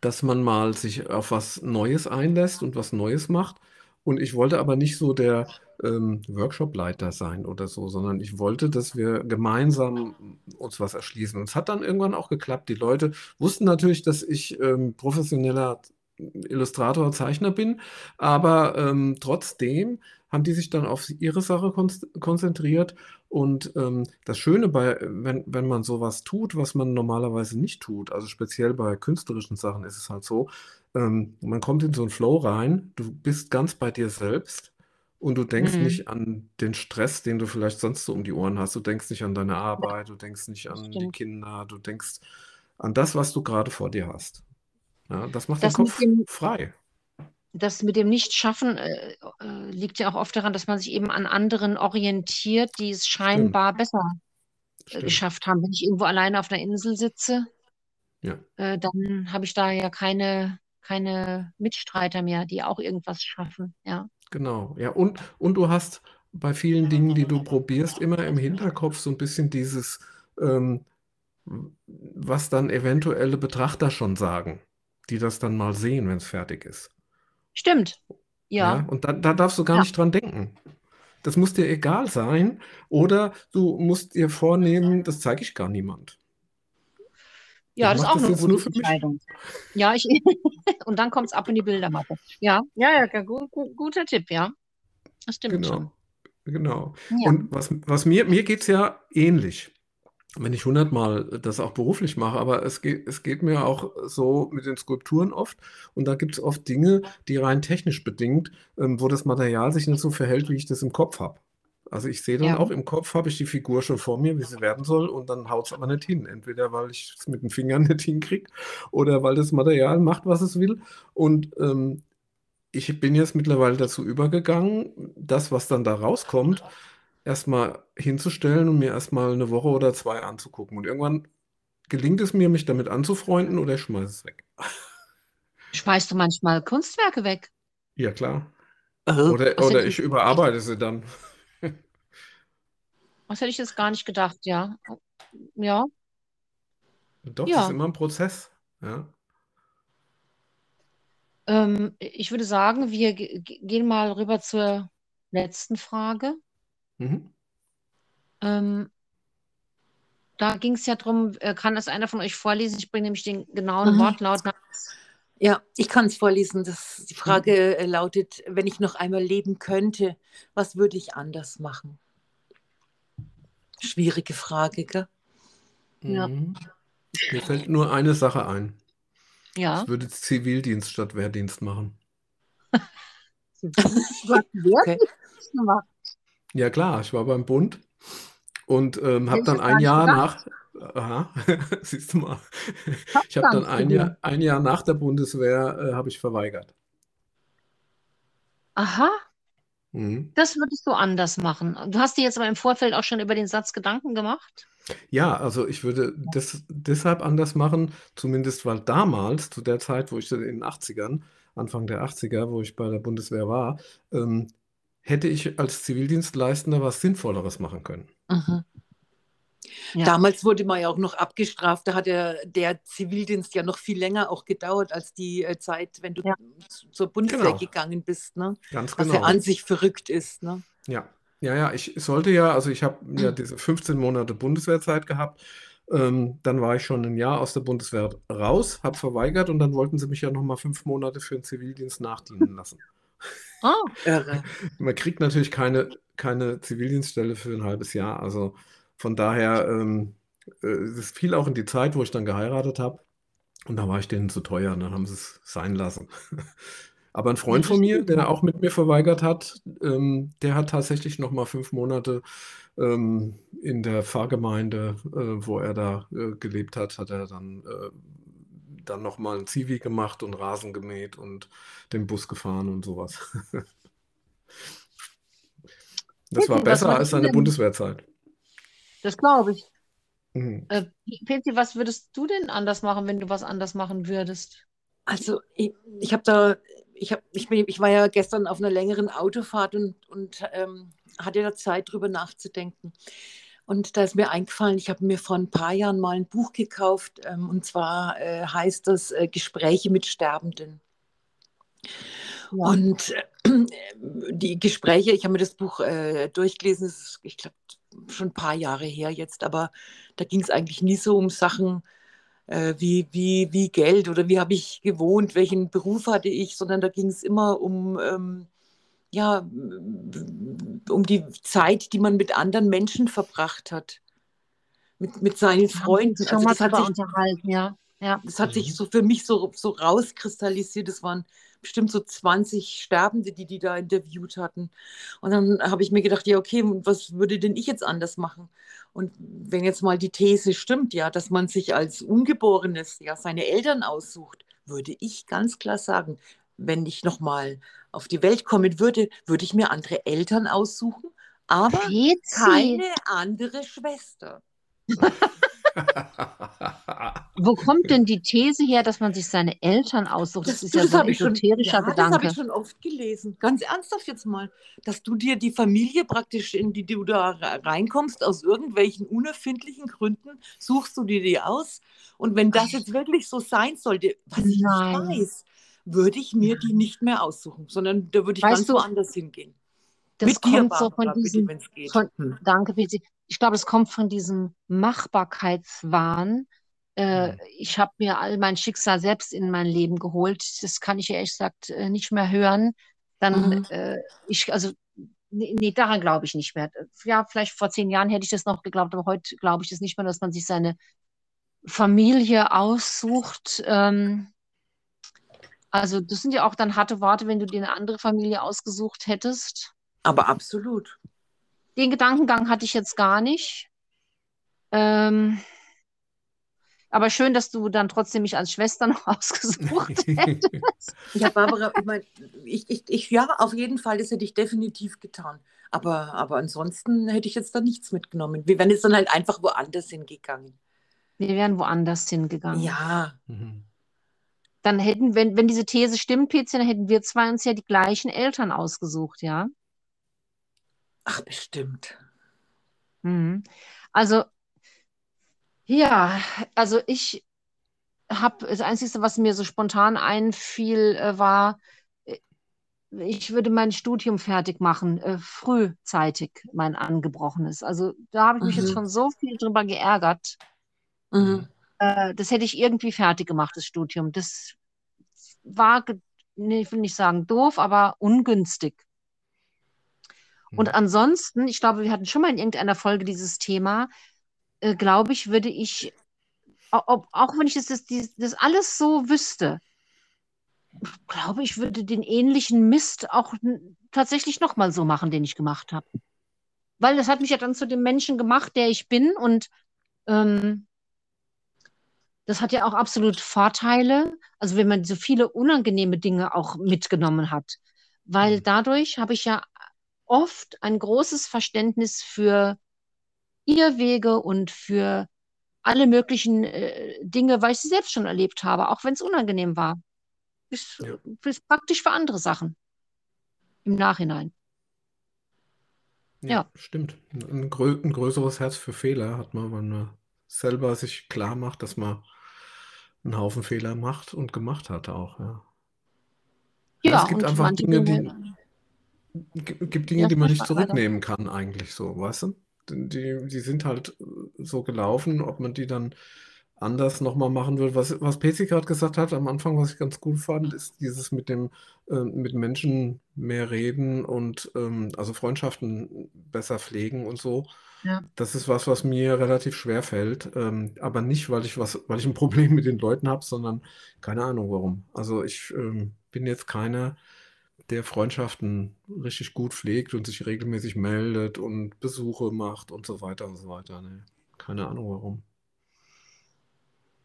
dass man mal sich auf was Neues einlässt und was Neues macht. Und ich wollte aber nicht so der ähm, Workshopleiter sein oder so, sondern ich wollte, dass wir gemeinsam uns was erschließen. Und es hat dann irgendwann auch geklappt. Die Leute wussten natürlich, dass ich ähm, professioneller Illustrator, Zeichner bin, aber ähm, trotzdem haben die sich dann auf ihre Sache konz- konzentriert. Und ähm, das Schöne bei, wenn, wenn man sowas tut, was man normalerweise nicht tut, also speziell bei künstlerischen Sachen ist es halt so, ähm, man kommt in so einen Flow rein, du bist ganz bei dir selbst und du denkst mhm, nicht an den Stress, den du vielleicht sonst so um die Ohren hast. Du denkst nicht an deine Arbeit, du denkst nicht an die stimmt. Kinder, du denkst an das, was du gerade vor dir hast. Ja, das macht den Das mit Kopf dem, frei. das mit dem Nichtschaffen äh, äh, liegt ja auch oft daran, dass man sich eben an anderen orientiert, die es Stimmt, scheinbar besser äh, stimmt. geschafft haben. Wenn ich irgendwo alleine auf einer Insel sitze, Ja, äh, dann habe ich da ja keine, keine Mitstreiter mehr, die auch irgendwas schaffen. Ja, genau. Ja, und, und du hast bei vielen Dingen, die du probierst, immer im Hinterkopf so ein bisschen dieses, ähm, was dann eventuelle Betrachter schon sagen, die das dann mal sehen, wenn es fertig ist. stimmt. Ja, Ja, und da, da darfst du gar ja, nicht dran denken. Das muss dir egal sein, oder du musst dir vornehmen, das zeige ich gar niemand. Ja, Ich das ist auch das eine gute. Entscheidung. Ja, ich, und dann kommt es ab in die Bildermappe. Ja, ja, ja, gu gu guter Tipp, ja. Das stimmt schon. Genau, genau. Ja, Und was, was mir, mir geht es ja ähnlich, wenn ich hundertmal das auch beruflich mache, aber es geht, es geht mir auch so mit den Skulpturen oft und da gibt es oft Dinge, die rein technisch bedingt, ähm, wo das Material sich nicht so verhält, wie ich das im Kopf habe. Also ich sehe dann ja, auch im Kopf, habe ich die Figur schon vor mir, wie sie werden soll und dann haut es aber nicht hin. Entweder weil ich es mit den Fingern nicht hinkriege oder weil das Material macht, was es will. Und ähm, ich bin jetzt mittlerweile dazu übergegangen, das, was dann da rauskommt, erstmal hinzustellen und mir erstmal eine Woche oder zwei anzugucken. Und irgendwann gelingt es mir, mich damit anzufreunden oder ich schmeiße es weg. Schmeißt du manchmal Kunstwerke weg? Ja, klar. Oder, Was oder ich, überarbeite sie dann. Was hätte ich jetzt gar nicht gedacht, ja. Ja, Doch, das ist ja. immer ein Prozess. Ja. Ähm, ich würde sagen, wir ge- ge- gehen mal rüber zur letzten Frage. Mhm. Ähm, da ging es ja darum, äh, kann das einer von euch vorlesen? Ich bringe nämlich den genauen Mhm. Wortlaut nach. Ja, ich kann es vorlesen. Das, die Mhm. Frage äh, lautet, wenn ich noch einmal leben könnte, was würde ich anders machen? Schwierige Frage, gell? Ja, Mhm. Mir fällt nur eine Sache ein. ja. Ich würde Zivildienst statt Wehrdienst machen. Okay. Wehrdienst gemacht. Ja klar, ich war beim Bund und ähm, habe dann ein Jahr nach, aha, siehst du mal, ich habe dann ein. Jahr, ein Jahr nach der Bundeswehr äh, habe ich verweigert. Aha, Mhm. Das würdest du anders machen. Du hast dir jetzt aber im Vorfeld auch schon über den Satz Gedanken gemacht? Ja, also ich würde das deshalb anders machen, zumindest weil damals, zu der Zeit, wo ich in den 80ern, Anfang der 80er, wo ich bei der Bundeswehr war, ähm, hätte ich als Zivildienstleistender was Sinnvolleres machen können. Mhm. Ja. Damals wurde man ja auch noch abgestraft. Da hat der, der Zivildienst ja noch viel länger auch gedauert als die äh, Zeit, wenn du Ja. zur Bundeswehr Genau. gegangen bist. Ne? Ganz Was ja genau. an sich verrückt ist. Ne? Ja, ja, ja, ich sollte ja, also ich habe ja diese 15 Monate Bundeswehrzeit gehabt. Ähm, dann war ich schon ein Jahr aus der Bundeswehr raus, habe verweigert und dann wollten sie mich ja nochmal fünf Monate für den Zivildienst nachdienen lassen. Ah, Irre. Man kriegt natürlich keine, keine Zivildienststelle für ein halbes Jahr. Also von daher, ähm, äh, es fiel auch in die Zeit, wo ich dann geheiratet habe. Und da war ich denen zu teuer und dann haben sie es sein lassen. Aber ein Freund von mir, der auch mit mir verweigert hat, ähm, der hat tatsächlich noch mal fünf Monate ähm, in der Pfarrgemeinde, äh, wo er da äh, gelebt hat, hat er dann, äh, dann noch mal ein Zivi gemacht und Rasen gemäht und den Bus gefahren und sowas. Das war besser als seine Bundeswehrzeit. Das glaube ich. Mhm. Äh, Petzi, was würdest du denn anders machen, wenn du was anders machen würdest? Also ich, ich habe da, ich, hab, ich, bin, ich war ja gestern auf einer längeren Autofahrt und, und ähm, hatte da Zeit, drüber nachzudenken. Und da ist mir eingefallen, ich habe mir vor ein paar Jahren mal ein Buch gekauft ähm, und zwar äh, heißt das äh, Gespräche mit Sterbenden. Ja. Und äh, die Gespräche, ich habe mir das Buch äh, durchgelesen, ist, ich glaube, schon ein paar Jahre her jetzt, aber da ging es eigentlich nie so um Sachen äh, wie, wie, wie Geld oder wie habe ich gewohnt, welchen Beruf hatte ich, sondern da ging es immer um, ähm, ja, um die Zeit, die man mit anderen Menschen verbracht hat. Mit, mit seinen Freunden. schon Also mal das hat sich unterhalten, ja. Ja. das hat Mhm. sich so für mich so, so rauskristallisiert. Das waren bestimmt so 20 Sterbende, die die da interviewt hatten. Und dann habe ich mir gedacht, ja, okay, was würde denn ich jetzt anders machen? Und wenn jetzt mal die These stimmt, ja, dass man sich als Ungeborenes, ja, seine Eltern aussucht, würde ich ganz klar sagen, wenn ich nochmal auf die Welt kommen würde, würde ich mir andere Eltern aussuchen, aber Petzi, keine andere Schwester. wo kommt denn die These her, dass man sich seine Eltern aussucht? Das, Das, ist du, ja das so ein habe ich schon, esoterischer ja, das habe Gedanke. ich schon oft gelesen. Ganz ernsthaft jetzt mal, dass du dir die Familie praktisch, in die du da re- reinkommst, aus irgendwelchen unerfindlichen Gründen, suchst du dir die aus. Und wenn das jetzt wirklich so sein sollte, was ich Nein. nicht weiß, würde ich mir die nicht mehr aussuchen, sondern da würde ich Weißt ganz du, woanders hingehen. Das Mit dir, kommt so von bitte, diesem, geht. von, Hm. danke, Petzi. Ich glaube, es kommt von diesem Machbarkeitswahn. Äh, ich habe mir all mein Schicksal selbst in mein Leben geholt. Das kann ich ehrlich gesagt äh, nicht mehr hören. Dann, Mhm. äh, ich, also, nee, nee, daran glaube ich nicht mehr. Ja, vielleicht vor zehn Jahren hätte ich das noch geglaubt, aber heute glaube ich das nicht mehr, dass man sich seine Familie aussucht. Ähm, also, das sind ja auch dann harte Worte, wenn du dir eine andere Familie ausgesucht hättest. Aber absolut. Den Gedankengang hatte ich jetzt gar nicht. Ähm, aber schön, dass du dann trotzdem mich als Schwester noch ausgesucht hättest. Ja, Barbara, ich meine, ich, ich, ich, ja, auf jeden Fall, das hätte ich definitiv getan. Aber, aber ansonsten hätte ich jetzt da nichts mitgenommen. Wir wären jetzt dann halt einfach woanders hingegangen. Wir wären woanders hingegangen. Ja, Mhm. Dann hätten, wenn, wenn diese These stimmt, Pizzi, dann hätten wir zwei uns ja die gleichen Eltern ausgesucht, ja. ach, bestimmt. Mhm. Also, ja, also ich habe, das Einzige, was mir so spontan einfiel, äh, war, äh, ich würde mein Studium fertig machen, äh, frühzeitig mein angebrochenes. Also da habe ich mich jetzt Mhm. schon so viel drüber geärgert. Mhm. Das hätte ich irgendwie fertig gemacht, das Studium. Das war, nee, ich will nicht sagen doof, aber ungünstig. Und Mhm. ansonsten, ich glaube, wir hatten schon mal in irgendeiner Folge dieses Thema, äh, glaube ich, würde ich, ob, auch wenn ich das, das, das alles so wüsste, glaube ich, würde den ähnlichen Mist auch tatsächlich nochmal so machen, den ich gemacht habe. Weil das hat mich ja dann zu dem Menschen gemacht, der ich bin. Und ähm, das hat ja auch absolut Vorteile. Also wenn man so viele unangenehme Dinge auch mitgenommen hat. Weil Mhm. dadurch habe ich ja oft ein großes Verständnis für Irrwege und für alle möglichen äh, Dinge, weil ich sie selbst schon erlebt habe, auch wenn es unangenehm war. Ist, Ja. ist praktisch für andere Sachen im Nachhinein. Ja, Ja. stimmt. Ein, grö ein größeres Herz für Fehler hat man, wenn man selber sich klar macht, dass man einen Haufen Fehler macht und gemacht hat auch, ja. Ja, es gibt einfach Dinge, die, gi- gibt Dinge, die man nicht zurücknehmen kann, eigentlich so, weißt du? Die, die sind halt äh, so gelaufen, ob man die dann anders nochmal machen will. Was, was Pezi gerade gesagt hat am Anfang, was ich ganz gut fand, ist dieses mit dem äh, mit Menschen mehr reden und ähm, also Freundschaften besser pflegen und so. Ja. Das ist was, was mir relativ schwer fällt. Ähm, aber nicht, weil ich was, weil ich ein Problem mit den Leuten habe, sondern keine Ahnung warum. Also ich ähm, bin jetzt keiner, der Freundschaften richtig gut pflegt und sich regelmäßig meldet und Besuche macht und so weiter und so weiter. Nee, keine Ahnung warum.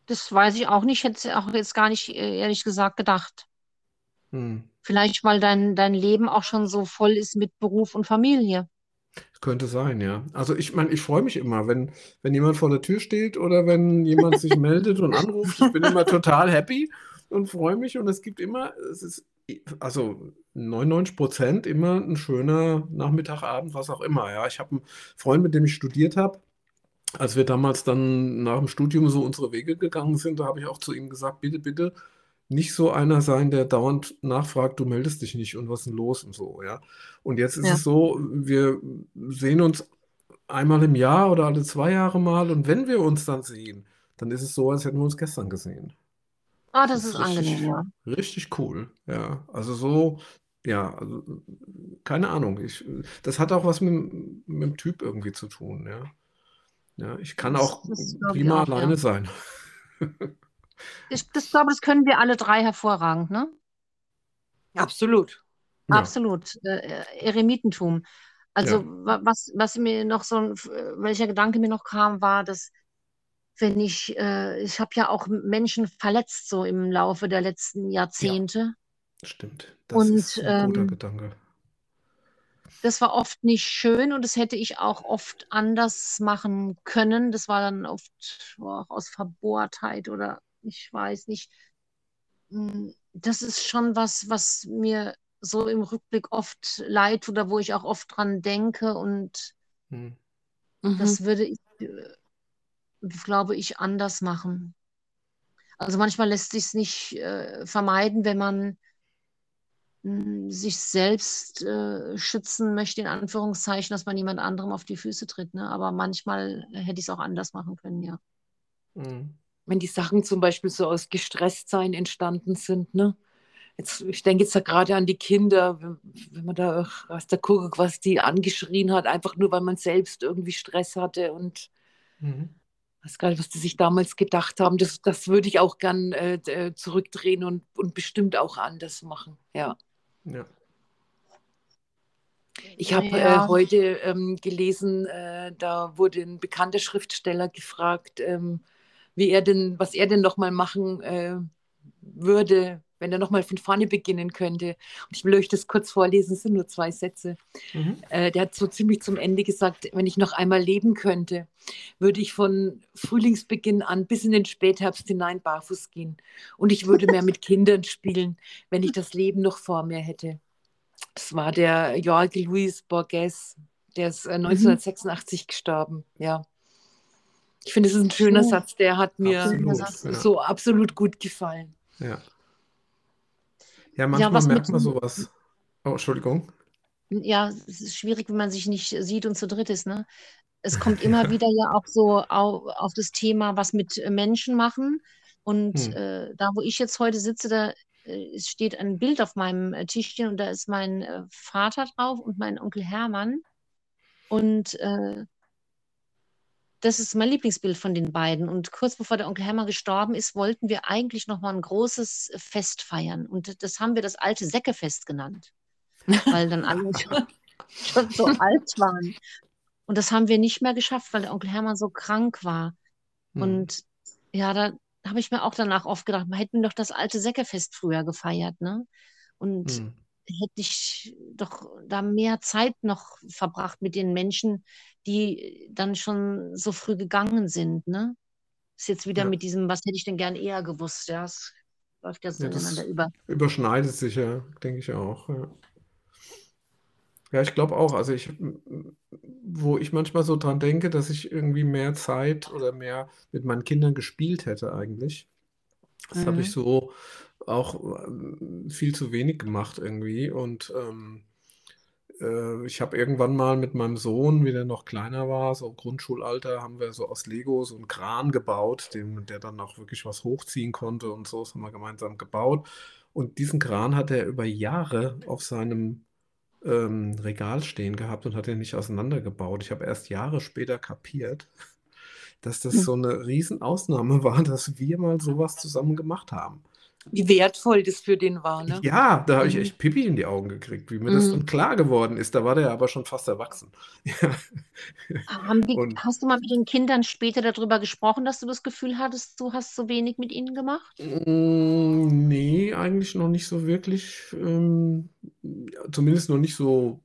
Das weiß ich auch nicht, hätte auch jetzt gar nicht, äh, ehrlich gesagt, gedacht. Hm. Vielleicht, weil dein, dein Leben auch schon so voll ist mit Beruf und Familie. Könnte sein, ja. Also ich meine, ich freue mich immer, wenn, wenn jemand vor der Tür steht oder wenn jemand sich meldet und anruft. Ich bin immer total happy und freue mich und es gibt immer, es ist also 99 Prozent immer ein schöner Nachmittag, Abend, was auch immer. Ja, ich habe einen Freund, mit dem ich studiert habe. Als wir damals dann nach dem Studium so unsere Wege gegangen sind, da habe ich auch zu ihm gesagt, bitte, bitte nicht so einer sein, der dauernd nachfragt, du meldest dich nicht und was ist denn los und so, ja. Und jetzt ist Ja. es so, wir sehen uns einmal im Jahr oder alle zwei Jahre mal und wenn wir uns dann sehen, dann ist es so, als hätten wir uns gestern gesehen. Ah, das Das ist ist richtig, angenehm, ja. richtig cool, ja. Also so, ja, also, keine Ahnung. Ich, das hat auch was mit, mit dem Typ irgendwie zu tun, ja. Ja, ich kann Das, auch das prima auch, ja. alleine sein. Ich das glaube, das können wir alle drei hervorragend, ne? Absolut. Ja, Absolut. Äh, äh, Eremitentum. Also ja, wa- was, was mir noch so, ein- welcher Gedanke mir noch kam, war, dass wenn ich, äh, ich habe ja auch Menschen verletzt so im Laufe der letzten ja, Jahrzehnte. stimmt. Das ist Und ein guter ähm, Gedanke. das war oft nicht schön und das hätte ich auch oft anders machen können. Das war dann oft auch aus Verbohrtheit oder ich weiß nicht. Mm, Das ist schon was, was mir so im Rückblick oft leid tut oder wo ich auch oft dran denke und Hm. Mhm. das würde ich, äh, glaube ich, anders machen. Also manchmal lässt sich es nicht äh, vermeiden, wenn man mh, sich selbst äh, schützen möchte, in Anführungszeichen, dass man jemand anderem auf die Füße tritt. Ne? Aber manchmal hätte ich es auch anders machen können, ja. Hm. Wenn die Sachen zum Beispiel so aus Gestresstsein entstanden sind, ne? Jetzt, ich denke jetzt da gerade an die Kinder, wenn, wenn man da auch aus der Kuckuck, was die angeschrien hat, einfach nur, weil man selbst irgendwie Stress hatte und Mhm. Weiß gar nicht, was die sich damals gedacht haben. Das, das würde ich auch gern äh, äh, zurückdrehen und, und bestimmt auch anders machen. Ja. Ja. Ich habe äh, Ja, heute ähm, gelesen, äh, da wurde ein bekannter Schriftsteller gefragt, ähm, wie er denn, was er denn noch mal machen äh, würde, wenn er noch mal von vorne beginnen könnte. Und ich will euch das kurz vorlesen, es sind nur zwei Sätze. Mhm. Äh, der hat so ziemlich zum Ende gesagt, wenn ich noch einmal leben könnte, würde ich von Frühlingsbeginn an bis in den Spätherbst hinein barfuß gehen. Und ich würde mehr mit Kindern spielen, wenn ich das Leben noch vor mir hätte. Das war der Jorge Luis Borges, der ist äh, mhm. 1986 gestorben. Ja, ich finde, es ist ein schöner Schön, Satz, der hat mir Absolut, Satz. ja. so absolut gut gefallen. Ja. Ja, Ja, manchmal mit, merkt man sowas. Oh, Entschuldigung. ja, es ist schwierig, wenn man sich nicht sieht und zu dritt ist, ne? Es kommt immer wieder ja auch so au- auf das Thema, was mit äh, Menschen machen. Und Hm. äh, da, wo ich jetzt heute sitze, da äh, steht ein Bild auf meinem äh, Tischchen und da ist mein äh, Vater drauf und mein Onkel Hermann. Und äh, das ist mein Lieblingsbild von den beiden. Und kurz bevor der Onkel Hermann gestorben ist, wollten wir eigentlich noch mal ein großes Fest feiern. Und das haben wir das alte Säckefest genannt, weil dann alle schon, schon so alt waren. Und das haben wir nicht mehr geschafft, weil der Onkel Hermann so krank war. Hm. Und ja, da habe ich mir auch danach oft gedacht, wir hätten doch das alte Säckefest früher gefeiert, ne? Und Hm. Hätte ich doch da mehr Zeit noch verbracht mit den Menschen, die dann schon so früh gegangen sind, ne? Ist jetzt wieder Ja. mit diesem, was hätte ich denn gern eher gewusst, ja, es läuft ja so Ja, ineinander über. überschneidet sich ja, denke ich auch. Ja, ja ich glaube auch. Also ich, wo ich manchmal so dran denke, dass ich irgendwie mehr Zeit oder mehr mit meinen Kindern gespielt hätte eigentlich. Das habe ich Mhm. so auch ähm, viel zu wenig gemacht irgendwie. Und ähm, äh, ich habe irgendwann mal mit meinem Sohn, wie der noch kleiner war, so Grundschulalter, haben wir so aus Lego so einen Kran gebaut, den, der dann auch wirklich was hochziehen konnte und so. Das haben wir gemeinsam gebaut. Und diesen Kran hat er über Jahre auf seinem ähm, Regal stehen gehabt und hat den nicht auseinandergebaut. Ich habe erst Jahre später kapiert, dass das Hm. so eine Riesenausnahme war, dass wir mal sowas zusammen gemacht haben. Wie wertvoll das für den war, ne? Ja, da habe ich Mhm. echt Pipi in die Augen gekriegt, wie mir das dann Mhm. klar geworden ist. Da war der aber schon fast erwachsen. Ja. Haben die, Und hast du mal mit den Kindern später darüber gesprochen, dass du das Gefühl hattest, du hast so wenig mit ihnen gemacht? Mm, Nee, eigentlich noch nicht so wirklich, ähm, zumindest noch nicht so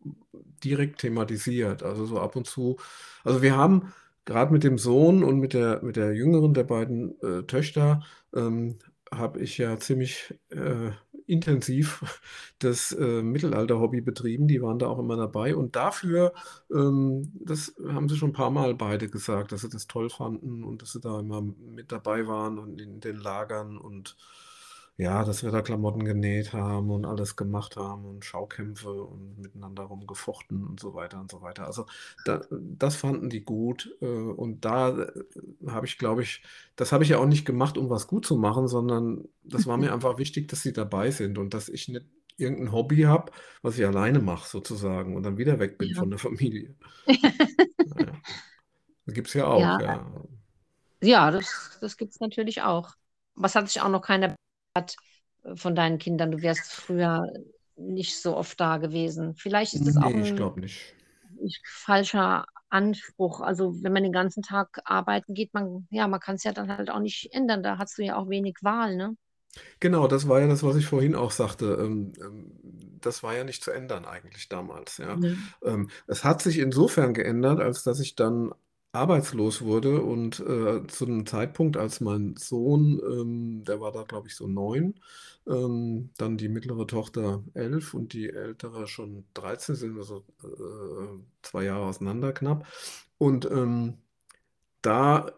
direkt thematisiert. Also so ab und zu. Also wir haben gerade mit dem Sohn und mit der, mit der jüngeren der beiden äh, Töchter, ähm, habe ich ja ziemlich äh, intensiv das äh, Mittelalter-Hobby betrieben. Die waren da auch immer dabei. Und dafür, ähm, das haben sie schon ein paar Mal beide gesagt, dass sie das toll fanden und dass sie da immer mit dabei waren und in den Lagern und ja, dass wir da Klamotten genäht haben und alles gemacht haben und Schaukämpfe und miteinander rumgefochten und so weiter und so weiter. Also da, das fanden die gut. äh, Und da äh, habe ich, glaube ich, das habe ich ja auch nicht gemacht, um was gut zu machen, sondern das war mir einfach wichtig, dass sie dabei sind und dass ich nicht irgendein Hobby habe, was ich alleine mache sozusagen und dann wieder weg bin Ja. von der Familie. Ja. Das gibt es ja auch, Ja, ja. ja, das, das gibt es natürlich auch. Was hat sich auch noch keiner hat von deinen Kindern? Du wärst früher nicht so oft da gewesen. Vielleicht ist das auch Nee, ich ein glaube nicht. falscher Anspruch. Also wenn man den ganzen Tag arbeiten geht, man, ja, man kann es ja dann halt auch nicht ändern. Da hast du ja auch wenig Wahl, ne? Genau, das war ja das, was ich vorhin auch sagte. Ähm, ähm, das war ja nicht zu ändern eigentlich damals, ja. Ähm, es hat sich insofern geändert, als dass ich dann arbeitslos wurde und äh, zu einem Zeitpunkt, als mein Sohn, ähm, der war da, glaube ich, so neun, ähm, dann die mittlere Tochter elf und die ältere schon 13, sind wir so äh, zwei Jahre auseinander knapp. Und ähm, da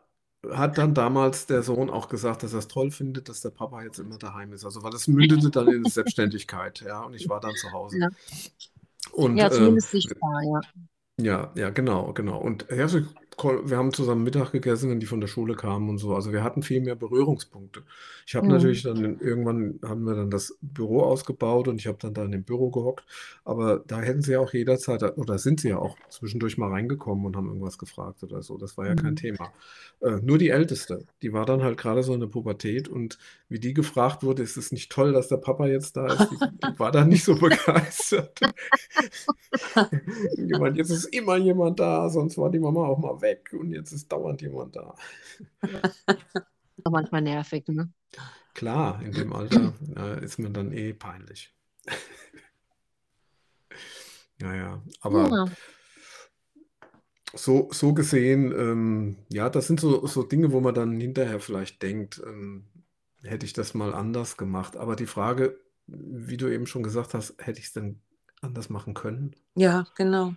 hat dann damals der Sohn auch gesagt, dass er es toll findet, dass der Papa jetzt immer daheim ist. Also, weil das mündete dann in Selbstständigkeit, ja, und ich war dann zu Hause. Ja. Und Ja, ähm, zumindest sichtbar, ja. ja, ja, genau, genau. Und so, wir haben zusammen Mittag gegessen, wenn die von der Schule kamen und so. Also wir hatten viel mehr Berührungspunkte. Ich habe Mhm. natürlich dann irgendwann haben wir dann das Büro ausgebaut und ich habe dann da in dem Büro gehockt. Aber da hätten sie ja auch jederzeit oder sind sie ja auch zwischendurch mal reingekommen und haben irgendwas gefragt oder so. Das war ja kein Mhm. Thema. Äh, nur die Älteste, die war dann halt gerade so in der Pubertät und wie die gefragt wurde, ist es nicht toll, dass der Papa jetzt da ist, die, die war dann nicht so begeistert. Meint, jetzt ist immer jemand da, sonst war die Mama auch mal weg und jetzt ist dauernd jemand da. Auch manchmal nervig, ne? Klar, in dem Alter äh, ist man dann eh peinlich. Ja, ja, aber Ja. so, so gesehen, ähm, ja, das sind so, so Dinge, wo man dann hinterher vielleicht denkt, ähm, hätte ich das mal anders gemacht. Aber die Frage, wie du eben schon gesagt hast, hätte ich es denn anders machen können? Ja, genau.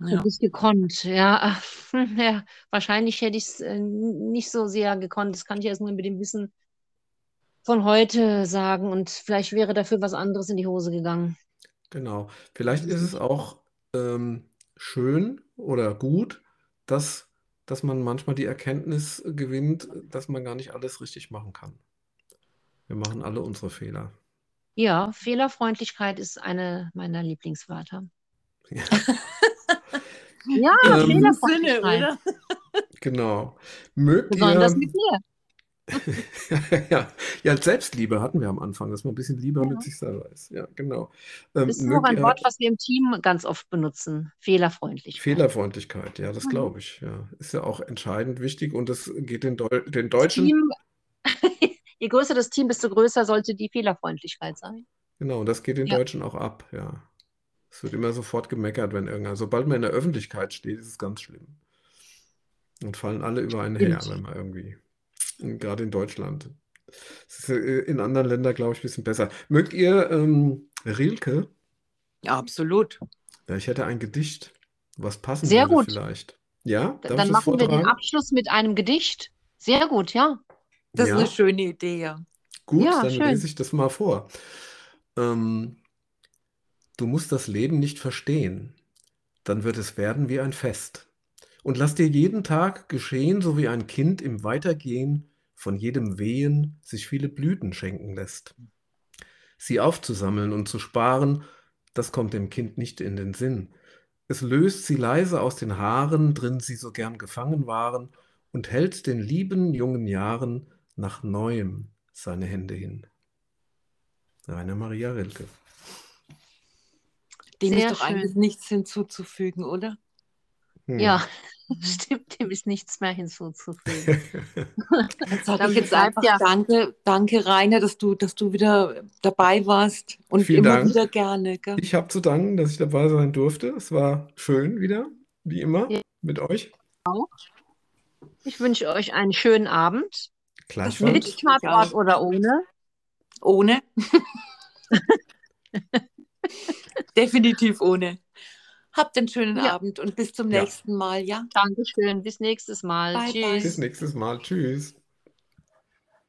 Du Ja. bist gekonnt, ja. Ja, wahrscheinlich hätte ich es äh, nicht so sehr gekonnt. Das kann ich erst nur mit dem Wissen von heute sagen. Und vielleicht wäre dafür was anderes in die Hose gegangen. Genau. Vielleicht ist es auch ähm, schön oder gut, dass, dass man manchmal die Erkenntnis gewinnt, dass man gar nicht alles richtig machen kann. Wir machen alle unsere Fehler. Ja, Fehlerfreundlichkeit ist eine meiner Lieblingswörter. Ja, Ja, Ähm, In diesem Sinne, Fehlerfreundlichkeit. oder? genau. Mögt Besonders ihr, mit mir. ja, ja, Selbstliebe hatten wir am Anfang, dass man ein bisschen lieber Ja. mit sich selber ist. Ja, genau. Ähm, Das ist auch ein ihr Wort, was wir im Team ganz oft benutzen. Fehlerfreundlichkeit. Fehlerfreundlichkeit? Ja, das Mhm. glaube ich. Ja, ist ja auch entscheidend wichtig und das geht den, Deu den Deutschen. Team, je größer das Team, desto größer sollte die Fehlerfreundlichkeit sein. Genau, und das geht den Ja. Deutschen auch ab, ja. Es wird immer sofort gemeckert, wenn irgendeiner, sobald man in der Öffentlichkeit steht, ist es ganz schlimm. Und fallen alle über einen her, wenn man irgendwie, gerade in Deutschland. Es ist äh, in anderen Ländern, glaube ich, ein bisschen besser. Mögt ihr ähm, Rilke? Ja, absolut. Ja, ich hätte ein Gedicht, was passen Sehr würde gut. vielleicht. Ja, darf Dann das machen wir den? Abschluss mit einem Gedicht. Sehr gut, ja. Das ist Ja, eine schöne Idee, ja. gut, Ja, dann schön. lese ich das mal vor. Ähm, du musst das Leben nicht verstehen, dann wird es werden wie ein Fest. Und lass dir jeden Tag geschehen, so wie ein Kind im Weitergehen von jedem Wehen sich viele Blüten schenken lässt. Sie aufzusammeln und zu sparen, das kommt dem Kind nicht in den Sinn. Es löst sie leise aus den Haaren, drin sie so gern gefangen waren, und hält den lieben jungen Jahren nach neuem seine Hände hin. Rainer Maria Rilke. Dem Sehr ist doch eigentlich schön. nichts hinzuzufügen, oder? Hm. Ja, stimmt, dem ist nichts mehr hinzuzufügen. Dann sage Dann ich jetzt einfach ja, danke, danke Rainer, dass du, dass du wieder dabei warst und Vielen immer Dank. wieder gerne. Gell? Ich habe zu danken, dass ich dabei sein durfte. Es war schön wieder, wie immer, Ja, mit euch. auch. Ich wünsche euch einen schönen Abend. Gleichfalls. Mit auch. oder ohne. Ohne? Definitiv ohne. Habt einen schönen Ja, Abend und bis zum Ja, nächsten Mal, ja? Dankeschön. Bis nächstes Mal. Bye, bis Tschüss. bye. nächstes Mal. Tschüss.